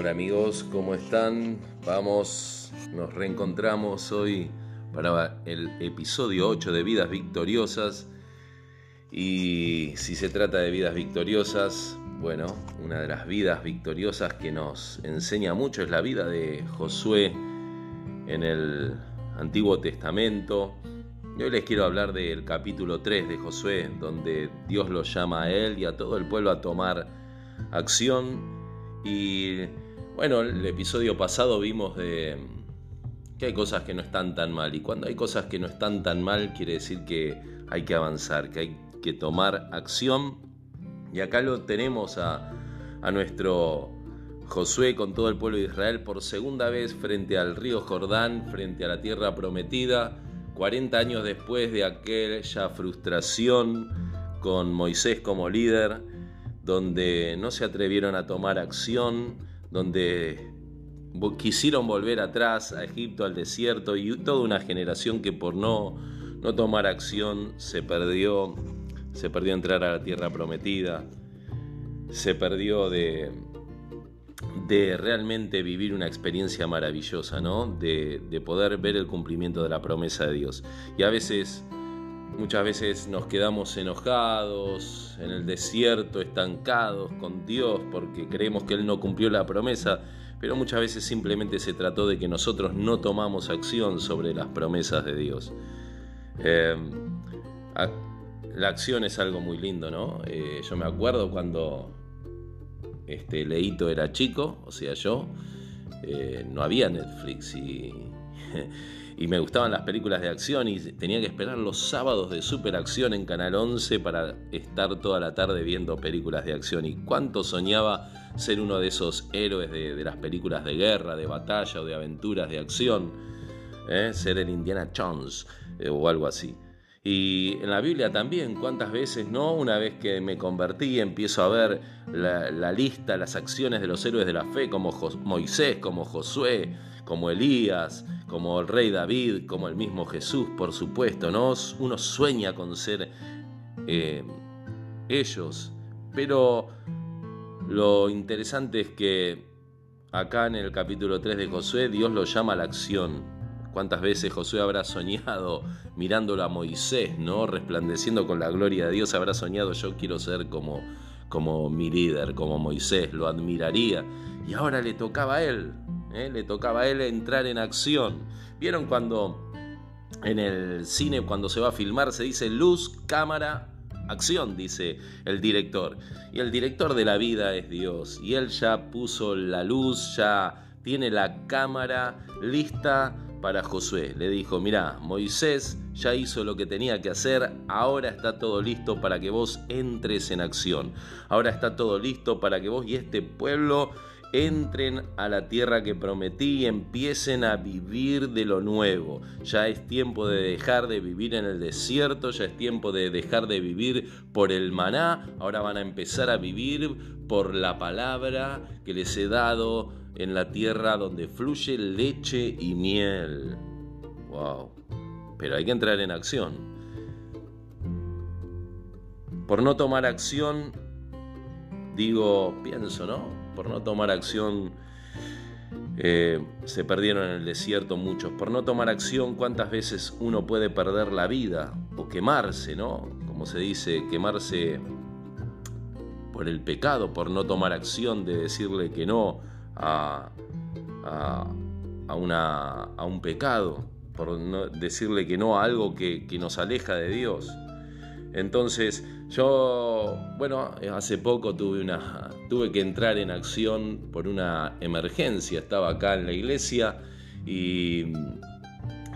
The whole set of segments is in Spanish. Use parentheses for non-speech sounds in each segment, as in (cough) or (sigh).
Hola amigos, ¿cómo están? Vamos, nos reencontramos hoy para el episodio 8 de Vidas Victoriosas. Y si se trata de vidas victoriosas, bueno, una de las vidas victoriosas que nos enseña mucho es la vida de Josué en el Antiguo Testamento. Y hoy les quiero hablar del capítulo 3 de Josué, donde Dios lo llama a él y a todo el pueblo a tomar acción y bueno, el episodio pasado vimos de que hay cosas que no están tan mal. Y cuando hay cosas que no están tan mal, quiere decir que hay que avanzar, que hay que tomar acción. Y acá lo tenemos a, a nuestro Josué con todo el pueblo de Israel por segunda vez frente al río Jordán, frente a la tierra prometida, 40 años después de aquella frustración con Moisés como líder donde no se atrevieron a tomar acción, donde quisieron volver atrás a Egipto, al desierto, y toda una generación que por no, no tomar acción se perdió, se perdió entrar a la tierra prometida, se perdió de, de realmente vivir una experiencia maravillosa, ¿no? De, de poder ver el cumplimiento de la promesa de Dios. Y a veces Muchas veces nos quedamos enojados, en el desierto, estancados con Dios porque creemos que Él no cumplió la promesa, pero muchas veces simplemente se trató de que nosotros no tomamos acción sobre las promesas de Dios. Eh, la acción es algo muy lindo, ¿no? Eh, yo me acuerdo cuando este Leito era chico, o sea, yo, eh, no había Netflix y (laughs) y me gustaban las películas de acción y tenía que esperar los sábados de superacción en Canal 11 para estar toda la tarde viendo películas de acción. Y cuánto soñaba ser uno de esos héroes de, las películas de guerra, de batalla o de aventuras de acción, ¿eh? ser el Indiana Jones eh, o algo así. Y en la Biblia también, cuántas veces, ¿no? Una vez que me convertí, empiezo a ver la lista, las acciones de los héroes de la fe, como Moisés, como Josué, como Elías, como el rey David, como el mismo Jesús, por supuesto, ¿no? Uno sueña con ser eh, ellos, pero lo interesante es que acá en el capítulo 3 de Josué Dios lo llama a la acción. ¿Cuántas veces Josué habrá soñado mirándolo a Moisés, ¿no? Resplandeciendo con la gloria de Dios, habrá soñado yo quiero ser como, como mi líder, como Moisés, lo admiraría. Y ahora le tocaba a él, ¿eh? le tocaba a él entrar en acción. ¿Vieron cuando en el cine, cuando se va a filmar, se dice luz, cámara, acción, dice el director? Y el director de la vida es Dios. Y él ya puso la luz, ya tiene la cámara lista para Josué. Le dijo, mira, Moisés ya hizo lo que tenía que hacer, ahora está todo listo para que vos entres en acción. Ahora está todo listo para que vos y este pueblo entren a la tierra que prometí y empiecen a vivir de lo nuevo. Ya es tiempo de dejar de vivir en el desierto, ya es tiempo de dejar de vivir por el maná, ahora van a empezar a vivir por la palabra que les he dado en la tierra donde fluye leche y miel. Wow. Pero hay que entrar en acción. Por no tomar acción, digo, pienso, ¿no? Por no tomar acción eh, se perdieron en el desierto muchos. Por no tomar acción, ¿cuántas veces uno puede perder la vida o quemarse, ¿no? Como se dice, quemarse por el pecado, por no tomar acción de decirle que no a, a, una, a un pecado, por no, decirle que no a algo que, que nos aleja de Dios. Entonces, yo, bueno, hace poco tuve, una, tuve que entrar en acción por una emergencia. Estaba acá en la iglesia y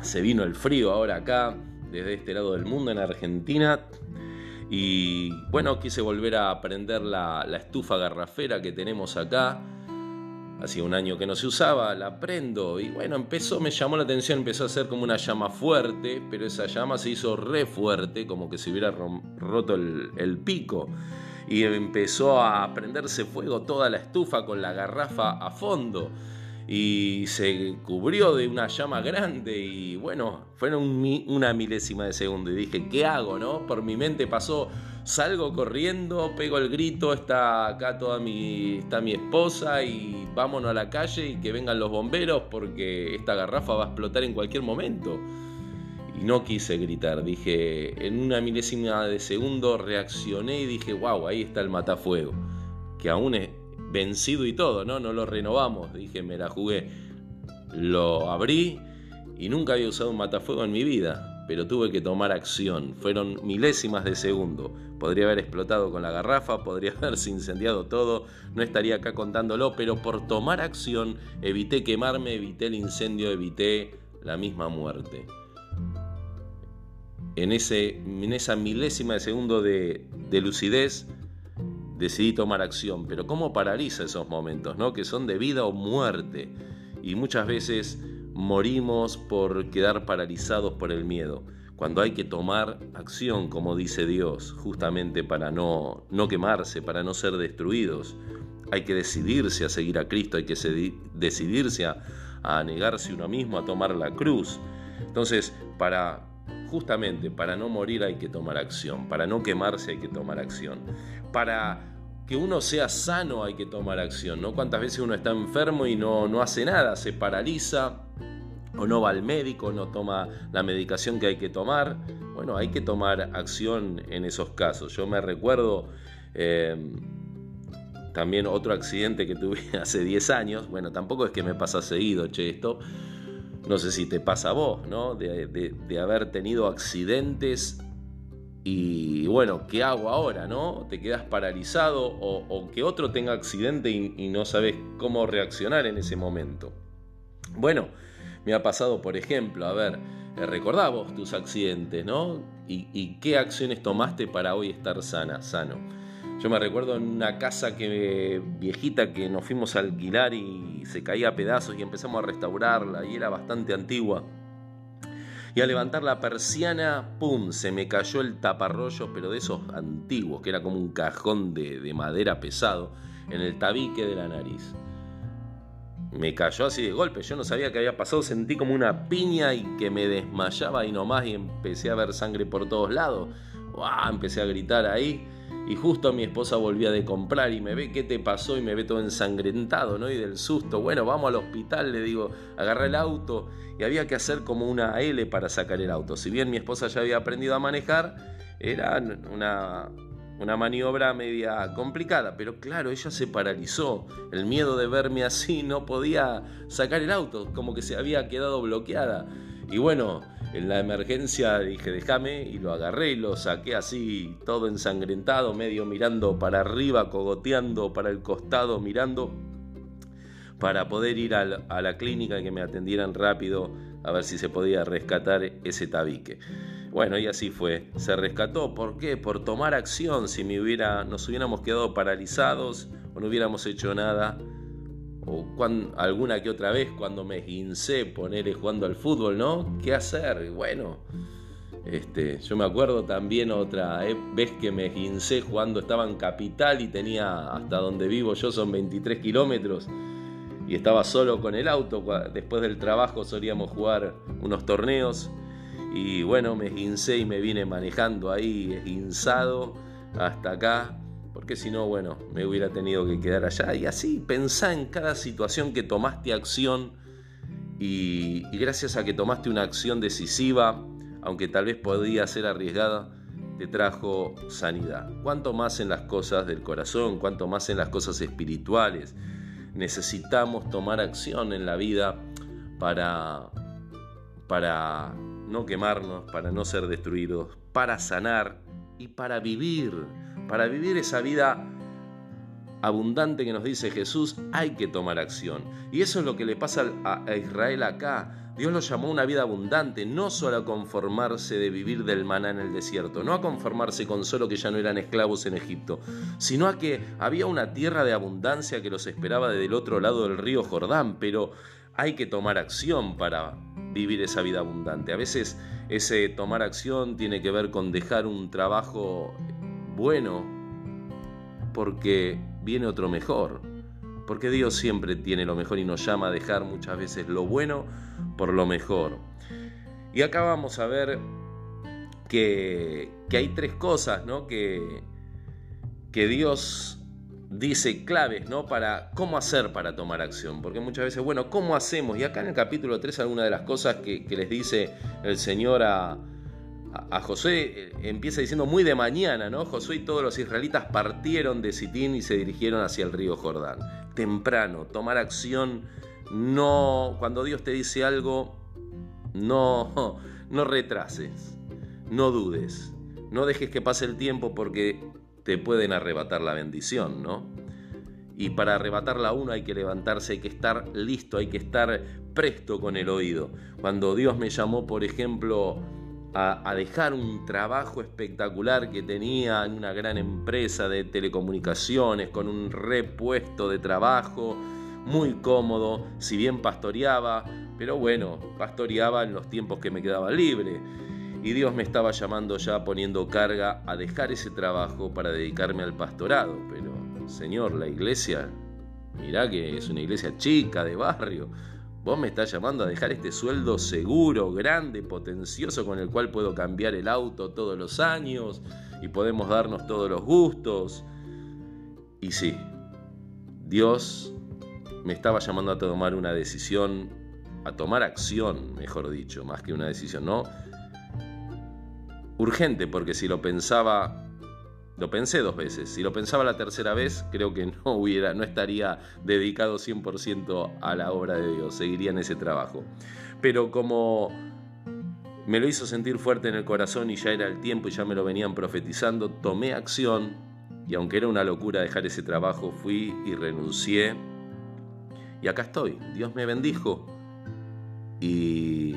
se vino el frío ahora acá, desde este lado del mundo, en Argentina. Y bueno, quise volver a prender la, la estufa garrafera que tenemos acá hacía un año que no se usaba, la prendo y bueno, empezó, me llamó la atención, empezó a ser como una llama fuerte, pero esa llama se hizo re fuerte, como que se hubiera roto el, el pico. Y empezó a prenderse fuego toda la estufa con la garrafa a fondo y se cubrió de una llama grande y bueno, fueron una milésima de segundo y dije, ¿qué hago? no? Por mi mente pasó salgo corriendo, pego el grito, está acá toda mi, está mi esposa y vámonos a la calle y que vengan los bomberos porque esta garrafa va a explotar en cualquier momento. Y no quise gritar, dije, en una milésima de segundo reaccioné y dije, wow, ahí está el matafuego, que aún es vencido y todo, ¿no? No lo renovamos, dije, me la jugué. Lo abrí y nunca había usado un matafuego en mi vida pero tuve que tomar acción. Fueron milésimas de segundo. Podría haber explotado con la garrafa, podría (laughs) haberse incendiado todo, no estaría acá contándolo, pero por tomar acción evité quemarme, evité el incendio, evité la misma muerte. En, ese, en esa milésima de segundo de, de lucidez decidí tomar acción, pero ¿cómo paraliza esos momentos, no? que son de vida o muerte? Y muchas veces morimos por quedar paralizados por el miedo, cuando hay que tomar acción, como dice Dios, justamente para no, no quemarse, para no ser destruidos. Hay que decidirse a seguir a Cristo, hay que decidirse a, a negarse uno mismo, a tomar la cruz. Entonces, para justamente para no morir hay que tomar acción, para no quemarse hay que tomar acción, para que uno sea sano hay que tomar acción, ¿no? Cuántas veces uno está enfermo y no, no hace nada, se paraliza, o no va al médico, no toma la medicación que hay que tomar. Bueno, hay que tomar acción en esos casos. Yo me recuerdo em, también otro accidente que tuve (laughs) hace 10 años. Bueno, tampoco es que me pasa seguido, che, esto. No sé si te pasa a vos, ¿no? De, haber tenido accidentes y bueno, ¿qué hago ahora, no? Te quedas paralizado o, que otro tenga accidente y no sabes cómo reaccionar en ese momento. Bueno, me ha pasado, por ejemplo, a ver, eh, recordá vos tus accidentes, ¿no? ¿Y, qué acciones tomaste para hoy estar sana, sano? Yo me recuerdo en una casa que, viejita que nos fuimos a alquilar y se caía a pedazos y empezamos a restaurarla y era bastante antigua. Y al levantar la persiana, ¡pum! Se me cayó el taparrollo, pero de esos antiguos, que era como un cajón de, de madera pesado, en el tabique de la nariz me cayó así de golpe. Yo no sabía qué había pasado, sentí como una piña y que me desmayaba y nomás y empecé a ver sangre por todos lados. Empecé a gritar ahí y justo mi esposa volvía de comprar y me ve qué te pasó y me ve todo ensangrentado, ¿no? Y del susto, bueno, vamos al hospital, le digo, agarré el auto y había que hacer como una L para sacar el auto. Si bien mi esposa ya había aprendido a manejar, era una, una maniobra media complicada, pero claro, ella se paralizó. El miedo de verme así no podía sacar el auto, como que se había quedado bloqueada. Y bueno, en la emergencia dije, déjame, y lo agarré y lo saqué así, todo ensangrentado, medio mirando para arriba, cogoteando para el costado, mirando, para poder ir a la clínica y que me atendieran rápido a ver si se podía rescatar ese tabique. Bueno, y así fue. Se rescató. ¿Por qué? Por tomar acción. Si me hubiera, nos hubiéramos quedado paralizados o no hubiéramos hecho nada. O alguna que otra vez cuando me esguincé ponerle jugando al fútbol, ¿no? ¿Qué hacer? Bueno, este, yo me acuerdo también otra eh, vez que me esguincé jugando, estaba en Capital y tenía hasta donde vivo yo son 23 kilómetros y estaba solo con el auto. Después del trabajo solíamos jugar unos torneos y bueno, me esguincé y me vine manejando ahí esguinzado hasta acá, porque si no, bueno, me hubiera tenido que quedar allá. Y así pensá en cada situación que tomaste acción y, gracias a que tomaste una acción decisiva, aunque tal vez podía ser arriesgada, te trajo sanidad. Cuanto más en las cosas del corazón, cuanto más en las cosas espirituales. Necesitamos tomar acción en la vida para, para no quemarnos, para no ser destruidos, para sanar y para vivir, para vivir esa vida abundante que nos dice Jesús, hay que tomar acción. Y eso es lo que le pasa a Israel acá. Dios lo llamó una vida abundante, no solo a conformarse de vivir del maná en el desierto, no a conformarse con solo que ya no eran esclavos en Egipto, sino a que había una tierra de abundancia que los esperaba desde el otro lado del río Jordán, pero hay que tomar acción para vivir esa vida abundante. A veces ese tomar acción tiene que ver con dejar un trabajo bueno porque viene otro mejor. Porque Dios siempre tiene lo mejor y nos llama a dejar muchas veces lo bueno por lo mejor. Y acá vamos a ver que, hay tres cosas ¿no? que, que Dios dice claves, ¿no? Para cómo hacer para tomar acción. Porque muchas veces, bueno, ¿cómo hacemos? Y acá en el capítulo 3, alguna de las cosas que, les dice el Señor a, Josué, eh, empieza diciendo muy de mañana, ¿no? Josué y todos los israelitas partieron de Sitín y se dirigieron hacia el río Jordán. Temprano, tomar acción, no, cuando Dios te dice algo, no, (laughs) no retrases, no dudes, no dejes que pase el tiempo porque te pueden arrebatar la bendición, ¿no? Y para arrebatarla uno hay que levantarse, hay que estar listo, hay que estar presto con el oído. Cuando Dios me llamó, por ejemplo, a, dejar un trabajo espectacular que tenía en una gran empresa de telecomunicaciones, con un repuesto de trabajo muy cómodo, si bien pastoreaba, pero bueno, pastoreaba en los tiempos que me quedaba libre y Dios me estaba llamando ya poniendo carga a dejar ese trabajo para dedicarme al pastorado. Pero, Señor, la iglesia, mirá que es una iglesia chica, de barrio. Vos me estás llamando a dejar este sueldo seguro, grande, potencioso, con el cual puedo cambiar el auto todos los años y podemos darnos todos los gustos. Y sí, Dios me estaba llamando a tomar una decisión, a tomar acción, mejor dicho, más que una decisión, ¿no? Urgente, porque si lo pensaba, lo pensé dos veces, si lo pensaba la tercera vez, creo que no hubiera, no estaría dedicado 100% a la obra de Dios, seguiría en ese trabajo. Pero como me lo hizo sentir fuerte en el corazón y ya era el tiempo y ya me lo venían profetizando, tomé acción y aunque era una locura dejar ese trabajo, fui y renuncié. Y acá estoy, Dios me bendijo. Y,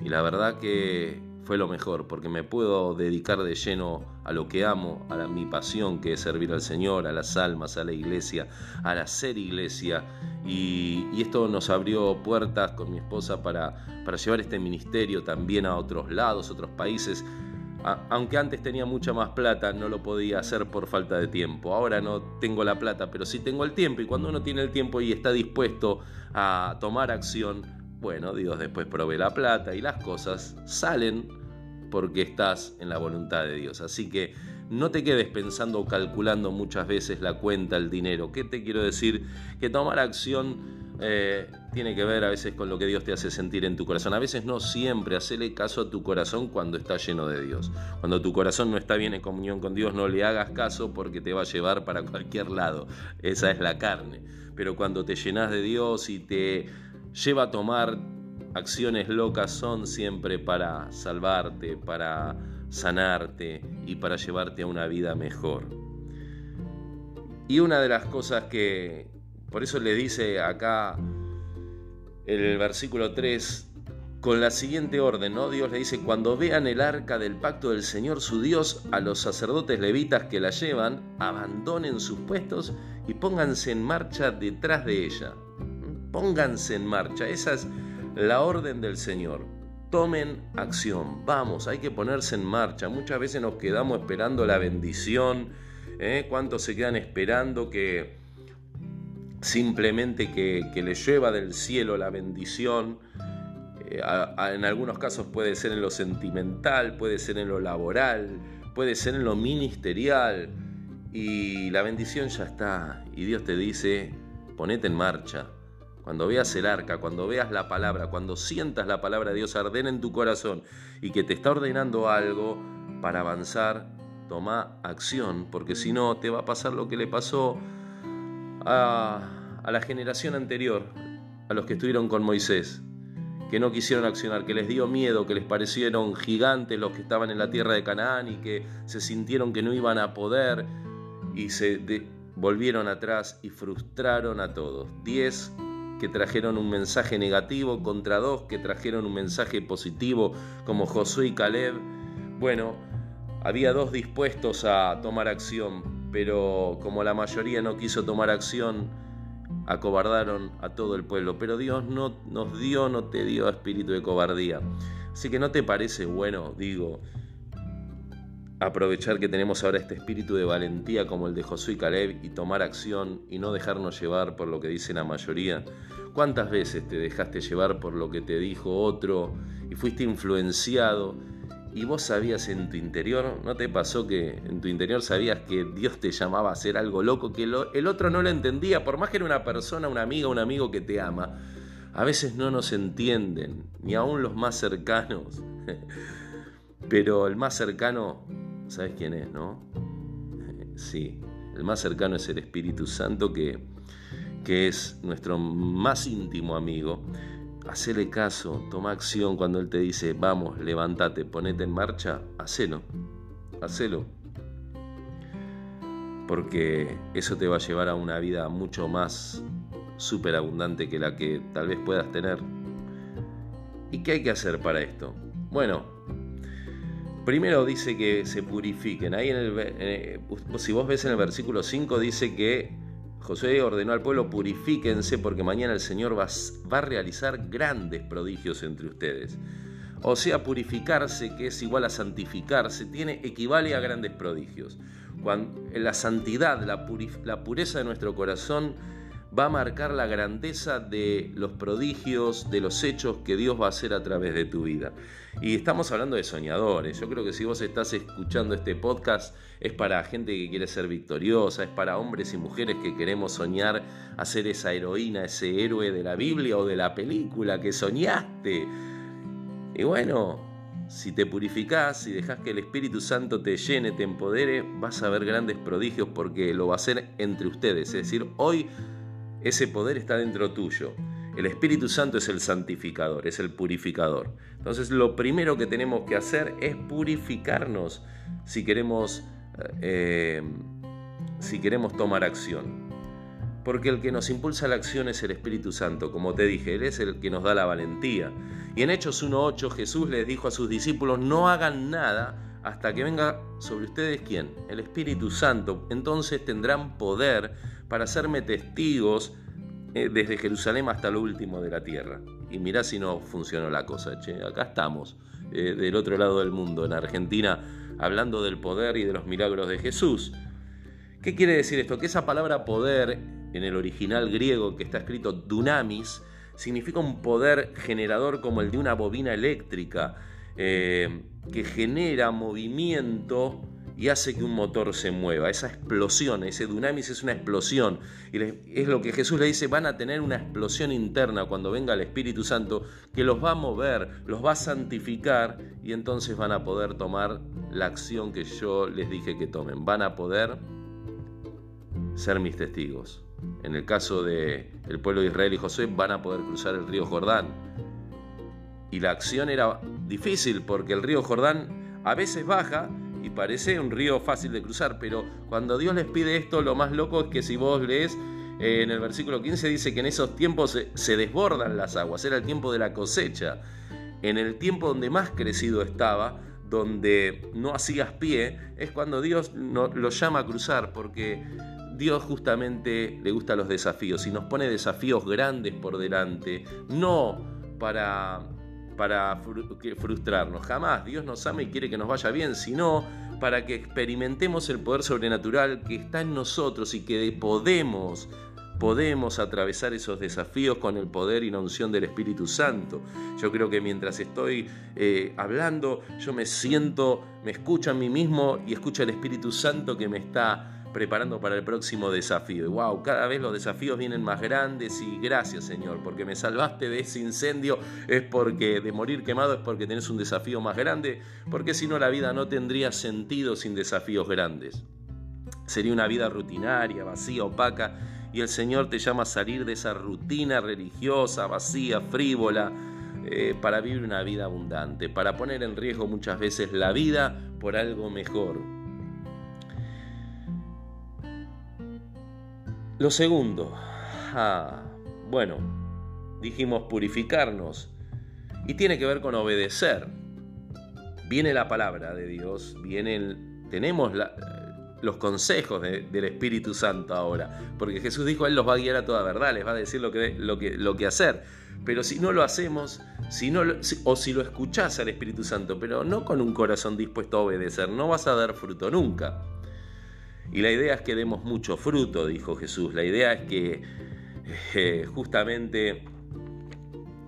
y la verdad que fue lo mejor, porque me puedo dedicar de lleno a lo que amo, a mi pasión que es servir al Señor, a las almas, a la iglesia, al hacer iglesia. Y, esto nos abrió puertas con mi esposa para, para llevar este ministerio también a otros lados, otros países. aunque antes tenía mucha más plata, no lo podía hacer por falta de tiempo. Ahora no tengo la plata, pero sí tengo el tiempo. Y cuando uno tiene el tiempo y está dispuesto a tomar acción, bueno, Dios después provee la plata y las cosas salen porque estás en la voluntad de Dios. Así que no te quedes pensando o calculando muchas veces la cuenta, el dinero. ¿Qué te quiero decir? Que tomar acción eh, tiene que ver a veces con lo que Dios te hace sentir en tu corazón. A veces no siempre, hacele caso a tu corazón cuando está lleno de Dios. Cuando tu corazón no está bien en comunión con Dios, no le hagas caso porque te va a llevar para cualquier lado. Esa es la carne. Pero cuando te llenas de Dios y te lleva a tomar acciones locas son siempre para salvarte, para sanarte y para llevarte a una vida mejor. Y una de las cosas que, por eso le dice acá el versículo 3, con la siguiente orden, ¿no? Dios le dice, cuando vean el arca del pacto del Señor su Dios, a los sacerdotes levitas que la llevan, abandonen sus puestos y pónganse en marcha detrás de ella. Pónganse en marcha. Esas la orden del Señor. Tomen acción, vamos, hay que ponerse en marcha. Muchas veces nos quedamos esperando la bendición. ¿eh? ¿Cuántos se quedan esperando que simplemente que, que les lleva del cielo la bendición? Eh, en algunos casos puede ser en lo sentimental, puede ser en lo laboral, puede ser en lo ministerial. Y la bendición ya está. Y Dios te dice, ponete en marcha cuando veas el arca, cuando veas la palabra, cuando sientas la palabra de Dios arder en tu corazón y que te está ordenando algo para avanzar, toma acción, porque si no te va a pasar lo que le pasó a, a la generación anterior, a los que estuvieron con Moisés, que no quisieron accionar, que les dio miedo, que les parecieron gigantes los que estaban en la tierra de Canaán y que se sintieron que no iban a poder y se volvieron atrás y frustraron a todos. Diez que trajeron un mensaje negativo contra dos que trajeron un mensaje positivo como Josué y Caleb. Bueno, había dos dispuestos a tomar acción, pero como la mayoría no quiso tomar acción, acobardaron a todo el pueblo. Pero Dios no nos dio, no te dio espíritu de cobardía. Así que no te parece bueno, digo, aprovechar que tenemos ahora este espíritu de valentía como el de Josué y Caleb y tomar acción y no dejarnos llevar por lo que dice la mayoría. ¿Cuántas veces te dejaste llevar por lo que te dijo otro y fuiste influenciado y vos sabías en tu interior, ¿no te pasó que en tu interior sabías que Dios te llamaba a hacer algo loco que el otro no lo entendía, por más que era una persona, una amiga, un amigo que te ama? A veces no nos entienden, ni aún los más cercanos. (laughs) Pero el más cercano, ¿sabes quién es, no? (laughs) Sí, el más cercano es el Espíritu Santo que, que es nuestro más íntimo amigo hacele caso, toma acción cuando Él te dice, vamos, levántate, ponete en marcha, hacelo, hacelo. Porque eso te va a llevar a una vida mucho más superabundante que la que tal vez puedas tener. ¿Y qué hay que hacer para esto? Bueno, primero dice que se purifiquen. Ahí en el, si vos ves en el versículo 5 dice que José ordenó al pueblo, purifíquense porque mañana el Señor va, a realizar grandes prodigios entre ustedes. O sea, purificarse, que es igual a santificarse, tiene, equivale a grandes prodigios. Cuando, la santidad, la pureza de nuestro corazón va a marcar la grandeza de los prodigios, de los hechos que Dios va a hacer a través de tu vida. Y estamos hablando de soñadores. Yo creo que si vos estás escuchando este podcast es para gente que quiere ser victoriosa, es para hombres y mujeres que queremos soñar a ser esa heroína, ese héroe de la Biblia o de la película que soñaste. Y bueno, si te purificás, si dejas que el Espíritu Santo te llene, te empodere, vas a ver grandes prodigios porque lo va a hacer entre ustedes. Es decir, hoy ese poder está dentro tuyo. El Espíritu Santo es el santificador, es el purificador. Entonces lo primero que tenemos que hacer es purificarnos si queremos, eh, si queremos tomar acción. Porque el que nos impulsa la acción es el Espíritu Santo, como te dije, Él es el que nos da la valentía. Y en Hechos 1.8 Jesús les dijo a sus discípulos, no hagan nada hasta que venga sobre ustedes quién? El Espíritu Santo. Entonces tendrán poder para hacerme testigos eh, desde Jerusalén hasta lo último de la tierra. Y mirá si no funcionó la cosa, che. Acá estamos, eh, del otro lado del mundo, en Argentina, hablando del poder y de los milagros de Jesús. ¿Qué quiere decir esto? Que esa palabra poder, en el original griego que está escrito dunamis, significa un poder generador como el de una bobina eléctrica, eh, que genera movimiento y hace que un motor se mueva. Esa explosión, ese dunamis es una explosión. Y es lo que Jesús le dice, van a tener una explosión interna cuando venga el Espíritu Santo que los va a mover, los va a santificar y entonces van a poder tomar la acción que yo les dije que tomen. Van a poder ser mis testigos. En el caso del el pueblo de Israel y José, van a poder cruzar el río Jordán. Y la acción era difícil porque el río Jordán a veces baja y parece un río fácil de cruzar, pero cuando Dios les pide esto, lo más loco es que si vos lees eh, en el versículo 15 dice que en esos tiempos se, desbordan las aguas, era el tiempo de la cosecha. En el tiempo donde más crecido estaba, donde no hacías pie, es cuando Dios lo llama a cruzar, porque Dios justamente le gusta los desafíos y nos pone desafíos grandes por delante, no para para frustrarnos. Jamás Dios nos ama y quiere que nos vaya bien, sino para que experimentemos el poder sobrenatural que está en nosotros y que podemos podemos atravesar esos desafíos con el poder y la unción del Espíritu Santo. Yo creo que mientras estoy eh, hablando, yo me siento, me escucho a mí mismo y escucho al Espíritu Santo que me está preparando para el próximo desafío. Y wow, cada vez los desafíos vienen más grandes y gracias Señor, porque me salvaste de ese incendio, es porque de morir quemado es porque tenés un desafío más grande, porque si no la vida no tendría sentido sin desafíos grandes. Sería una vida rutinaria, vacía, opaca, y el Señor te llama a salir de esa rutina religiosa, vacía, frívola, eh, para vivir una vida abundante, para poner en riesgo muchas veces la vida por algo mejor, Lo segundo, ah, bueno, dijimos purificarnos y tiene que ver con obedecer. Viene la palabra de Dios, vienen, tenemos los consejos del Espíritu Santo ahora, porque Jesús dijo, Él los va a guiar a toda verdad, les va a decir lo que, lo que, lo que hacer. Pero si no lo hacemos, si no o si lo escuchás al Espíritu Santo, pero no con un corazón dispuesto a obedecer, no vas a dar fruto nunca. Y la idea es que demos mucho fruto, dijo Jesús. La idea es que eh, justamente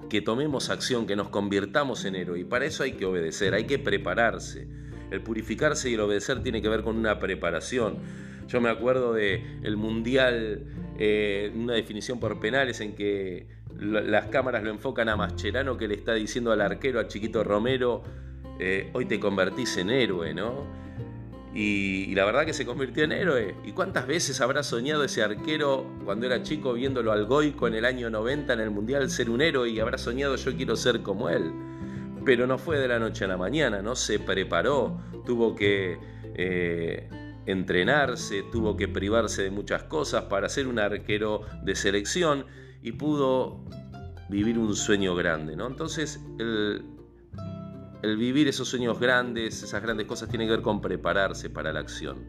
que tomemos acción, que nos convirtamos en héroe. Y para eso hay que obedecer, hay que prepararse. El purificarse y el obedecer tiene que ver con una preparación. Yo me acuerdo de el mundial, eh, una definición por penales en que las cámaras lo enfocan a Mascherano que le está diciendo al arquero, a Chiquito Romero, eh, hoy te convertís en héroe, ¿no? Y, la verdad que se convirtió en héroe. ¿Y cuántas veces habrá soñado ese arquero cuando era chico viéndolo al Goico en el año 90 en el Mundial ser un héroe y habrá soñado yo quiero ser como él? Pero no fue de la noche a la mañana, ¿no? Se preparó, tuvo que eh, entrenarse, tuvo que privarse de muchas cosas para ser un arquero de selección y pudo vivir un sueño grande, ¿no? Entonces, el, el vivir esos sueños grandes, esas grandes cosas, tiene que ver con prepararse para la acción.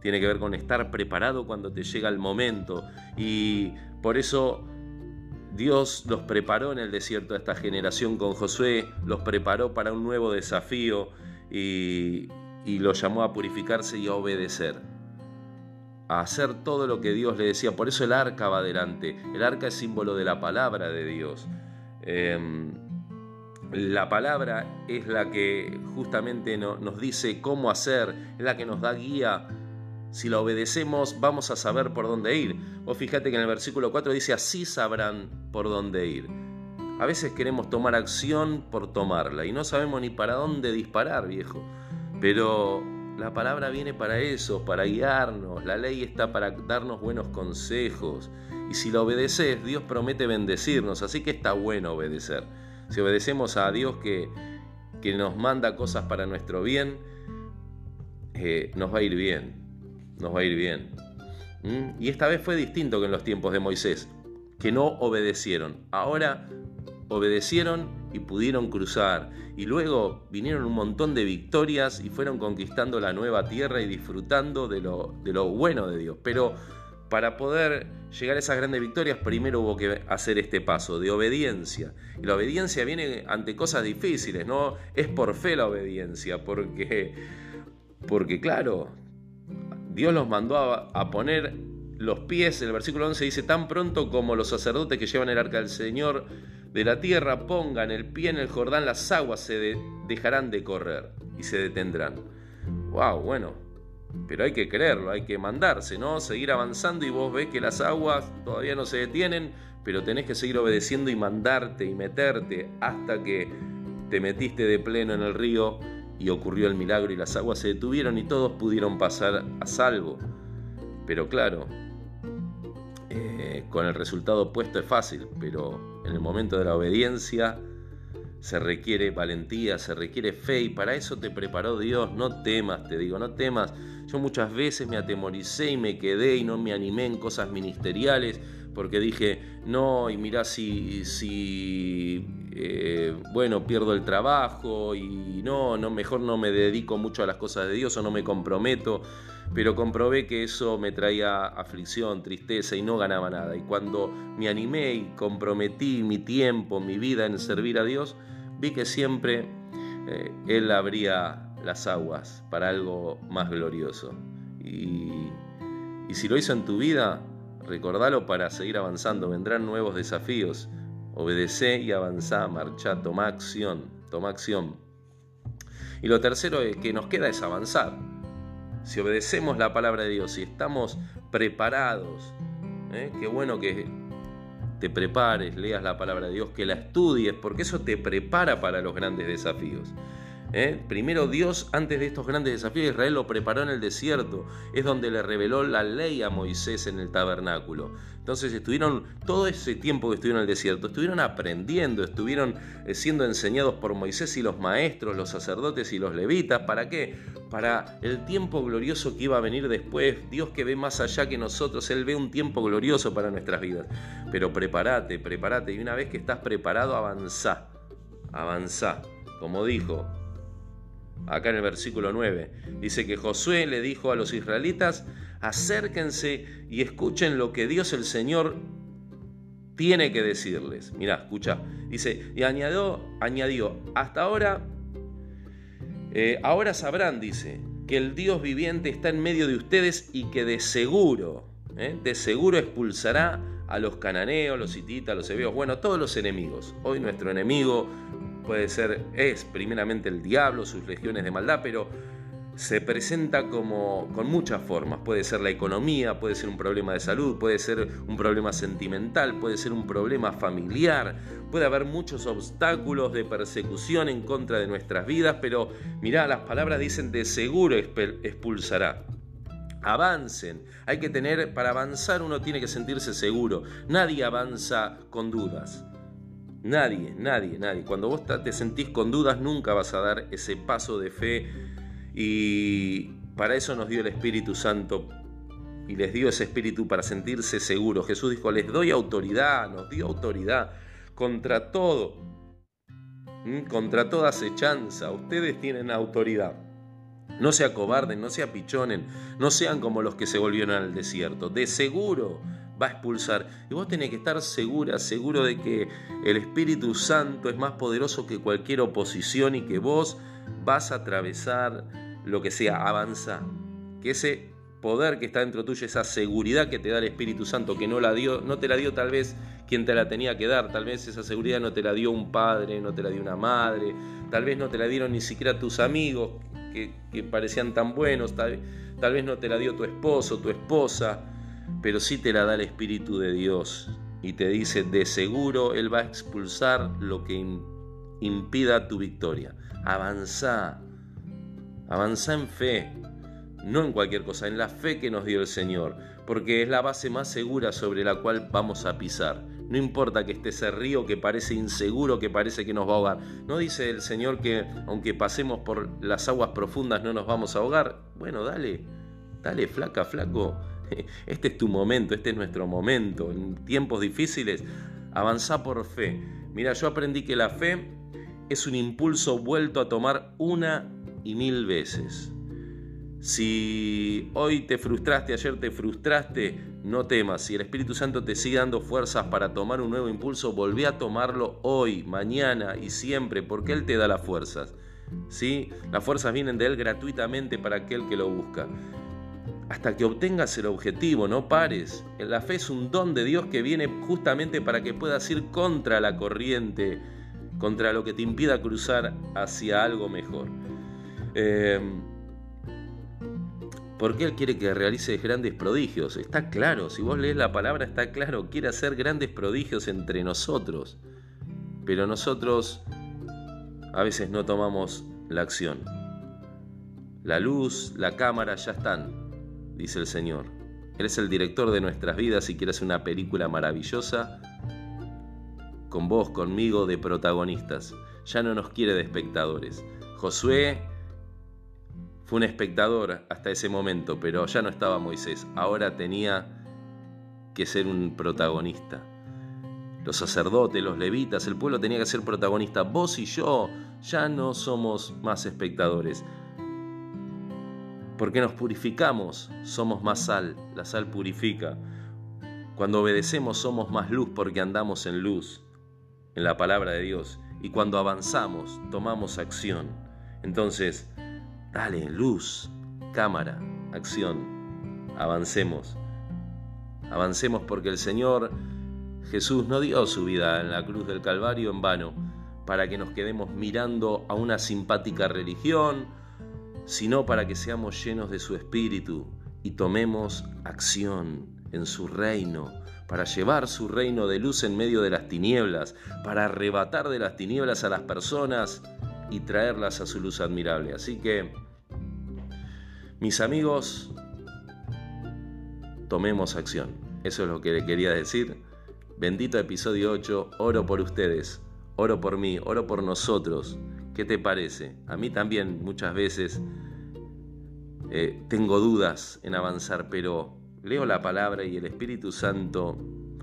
Tiene que ver con estar preparado cuando te llega el momento. Y por eso Dios los preparó en el desierto a esta generación con Josué, los preparó para un nuevo desafío y, los llamó a purificarse y a obedecer. A hacer todo lo que Dios le decía. Por eso el arca va adelante. El arca es símbolo de la palabra de Dios. Em, la palabra es la que justamente nos dice cómo hacer, es la que nos da guía. Si la obedecemos, vamos a saber por dónde ir. Vos fíjate que en el versículo 4 dice, así sabrán por dónde ir. A veces queremos tomar acción por tomarla y no sabemos ni para dónde disparar, viejo. Pero la palabra viene para eso, para guiarnos. La ley está para darnos buenos consejos. Y si la obedeces, Dios promete bendecirnos. Así que está bueno obedecer. Si obedecemos a Dios que, que nos manda cosas para nuestro bien, eh, nos va a ir bien, nos va a ir bien. ¿Mm? Y esta vez fue distinto que en los tiempos de Moisés, que no obedecieron. Ahora obedecieron y pudieron cruzar. Y luego vinieron un montón de victorias y fueron conquistando la nueva tierra y disfrutando de lo, de lo bueno de Dios. Pero para poder llegar a esas grandes victorias, primero hubo que hacer este paso de obediencia. Y la obediencia viene ante cosas difíciles, ¿no? Es por fe la obediencia, porque, porque claro, Dios los mandó a, poner los pies, el versículo 11 dice, tan pronto como los sacerdotes que llevan el arca del Señor de la tierra pongan el pie en el Jordán, las aguas se dejarán de correr y se detendrán. Wow, bueno, pero hay que creerlo, hay que mandarse, ¿no? Seguir avanzando y vos ves que las aguas todavía no se detienen, pero tenés que seguir obedeciendo y mandarte y meterte hasta que te metiste de pleno en el río y ocurrió el milagro y las aguas se detuvieron y todos pudieron pasar a salvo. Pero claro, eh, con el resultado opuesto es fácil, pero en el momento de la obediencia se requiere valentía, se requiere fe y para eso te preparó Dios. No temas, te digo, no temas. Yo muchas veces me atemoricé y me quedé y no me animé en cosas ministeriales porque dije, no, y mirá si, si eh, bueno, pierdo el trabajo y no, no, mejor no me dedico mucho a las cosas de Dios o no me comprometo. Pero comprobé que eso me traía aflicción, tristeza y no ganaba nada. Y cuando me animé y comprometí mi tiempo, mi vida en servir a Dios, vi que siempre eh, Él abría las aguas para algo más glorioso. Y, si lo hizo en tu vida, recordalo para seguir avanzando. Vendrán nuevos desafíos. Obedece y avanzá, marcha, toma acción, toma acción. Y lo tercero que nos queda es avanzar. Si obedecemos la palabra de Dios, si estamos preparados, ¿eh? qué bueno que te prepares, leas la palabra de Dios, que la estudies, porque eso te prepara para los grandes desafíos. ¿Eh? Primero Dios, antes de estos grandes desafíos, Israel lo preparó en el desierto. Es donde le reveló la ley a Moisés en el tabernáculo. Entonces estuvieron, todo ese tiempo que estuvieron en el desierto, estuvieron aprendiendo, estuvieron eh, siendo enseñados por Moisés y los maestros, los sacerdotes y los levitas. ¿Para qué? Para el tiempo glorioso que iba a venir después. Dios que ve más allá que nosotros, Él ve un tiempo glorioso para nuestras vidas. Pero prepárate, prepárate. Y una vez que estás preparado, avanzá. Avanzá. Como dijo, acá en el versículo 9. Dice que Josué le dijo a los israelitas, acérquense y escuchen lo que Dios el Señor tiene que decirles. Mirá, escucha. Dice, y añadió, añadió hasta ahora, eh, ahora sabrán, dice, que el Dios viviente está en medio de ustedes y que de seguro, eh, de seguro expulsará a los cananeos, los hititas, los hebeos, bueno, todos los enemigos. Hoy nuestro enemigo puede ser, es primeramente el diablo, sus legiones de maldad, pero se presenta como con muchas formas. Puede ser la economía, puede ser un problema de salud, puede ser un problema sentimental, puede ser un problema familiar, puede haber muchos obstáculos de persecución en contra de nuestras vidas, pero mirá, las palabras dicen de seguro expulsará. Avancen, hay que tener, para avanzar uno tiene que sentirse seguro. Nadie avanza con dudas. Nadie, nadie, nadie. Cuando vos te sentís con dudas nunca vas a dar ese paso de fe y para eso nos dio el Espíritu Santo y les dio ese espíritu para sentirse seguros. Jesús dijo, les doy autoridad, nos dio autoridad contra todo, contra toda acechanza. Ustedes tienen autoridad. No se acobarden, no se apichonen, no sean como los que se volvieron al desierto. De seguro va a expulsar. Y vos tenés que estar segura, seguro de que el Espíritu Santo es más poderoso que cualquier oposición y que vos vas a atravesar lo que sea, avanza. Que ese poder que está dentro tuyo, esa seguridad que te da el Espíritu Santo, que no, la dio, no te la dio tal vez quien te la tenía que dar, tal vez esa seguridad no te la dio un padre, no te la dio una madre, tal vez no te la dieron ni siquiera tus amigos que, parecían tan buenos, tal, tal vez no te la dio tu esposo, tu esposa, pero sí te la da el Espíritu de Dios y te dice, de seguro Él va a expulsar lo que impida tu victoria. Avanza, avanza en fe, no en cualquier cosa, en la fe que nos dio el Señor, porque es la base más segura sobre la cual vamos a pisar. No importa que esté ese río que parece inseguro, que parece que nos va a ahogar. ¿No dice el Señor que aunque pasemos por las aguas profundas no nos vamos a ahogar? Bueno, dale, dale, flaca, flaco. (laughs) Este es tu momento, este es nuestro momento. En tiempos difíciles, avanza por fe. Mira, yo aprendí que la fe es un impulso vuelto a tomar una y mil veces. Si hoy te frustraste, ayer te frustraste, no temas. Si el Espíritu Santo te sigue dando fuerzas para tomar un nuevo impulso, volvé a tomarlo hoy, mañana y siempre, porque Él te da las fuerzas. ¿Sí? Las fuerzas vienen de Él gratuitamente para aquel que lo busca. Hasta que obtengas el objetivo, no pares. La fe es un don de Dios que viene justamente para que puedas ir contra la corriente, contra lo que te impida cruzar hacia algo mejor. Eh, porque Él quiere que realices grandes prodigios. Está claro, si vos lees la palabra está claro, quiere hacer grandes prodigios entre nosotros. Pero nosotros a veces no tomamos la acción. La luz, la cámara ya están, dice el Señor. Él es el director de nuestras vidas y quiere hacer una película maravillosa con vos, conmigo, de protagonistas. Ya no nos quiere de espectadores. Josué fue un espectador hasta ese momento, pero ya no estaba Moisés. Ahora tenía que ser un protagonista. Los sacerdotes, los levitas, el pueblo tenía que ser protagonista. Vos y yo ya no somos más espectadores. Porque nos purificamos, somos más sal. La sal purifica. Cuando obedecemos somos más luz porque andamos en luz, en la palabra de Dios. Y cuando avanzamos, tomamos acción. Entonces, Dale, luz, cámara, acción. Avancemos. Avancemos porque el Señor Jesús no dio su vida en la cruz del Calvario en vano para que nos quedemos mirando a una simpática religión, sino para que seamos llenos de su espíritu y tomemos acción en su reino, para llevar su reino de luz en medio de las tinieblas, para arrebatar de las tinieblas a las personas y traerlas a su luz admirable. Así que, mis amigos, tomemos acción. Eso es lo que le quería decir. Bendito episodio 8, oro por ustedes, oro por mí, oro por nosotros. ¿Qué te parece? A mí también muchas veces eh, tengo dudas en avanzar, pero leo la palabra y el Espíritu Santo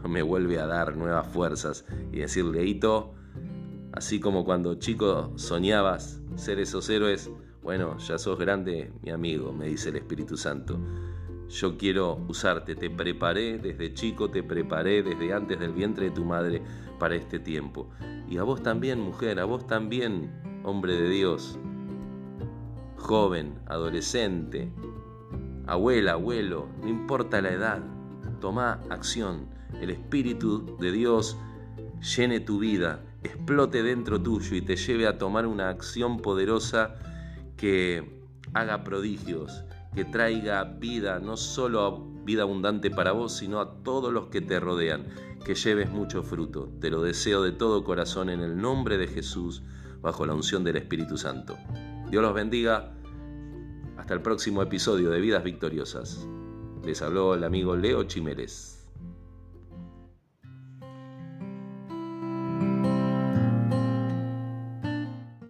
me vuelve a dar nuevas fuerzas y decirle, Hito, Así como cuando chico soñabas ser esos héroes, bueno, ya sos grande, mi amigo, me dice el Espíritu Santo. Yo quiero usarte, te preparé desde chico, te preparé desde antes del vientre de tu madre para este tiempo. Y a vos también, mujer, a vos también, hombre de Dios, joven, adolescente, abuela, abuelo, no importa la edad, toma acción. El Espíritu de Dios llene tu vida, explote dentro tuyo y te lleve a tomar una acción poderosa que haga prodigios, que traiga vida, no solo vida abundante para vos, sino a todos los que te rodean, que lleves mucho fruto. Te lo deseo de todo corazón en el nombre de Jesús, bajo la unción del Espíritu Santo. Dios los bendiga. Hasta el próximo episodio de Vidas Victoriosas. Les habló el amigo Leo Chimeres.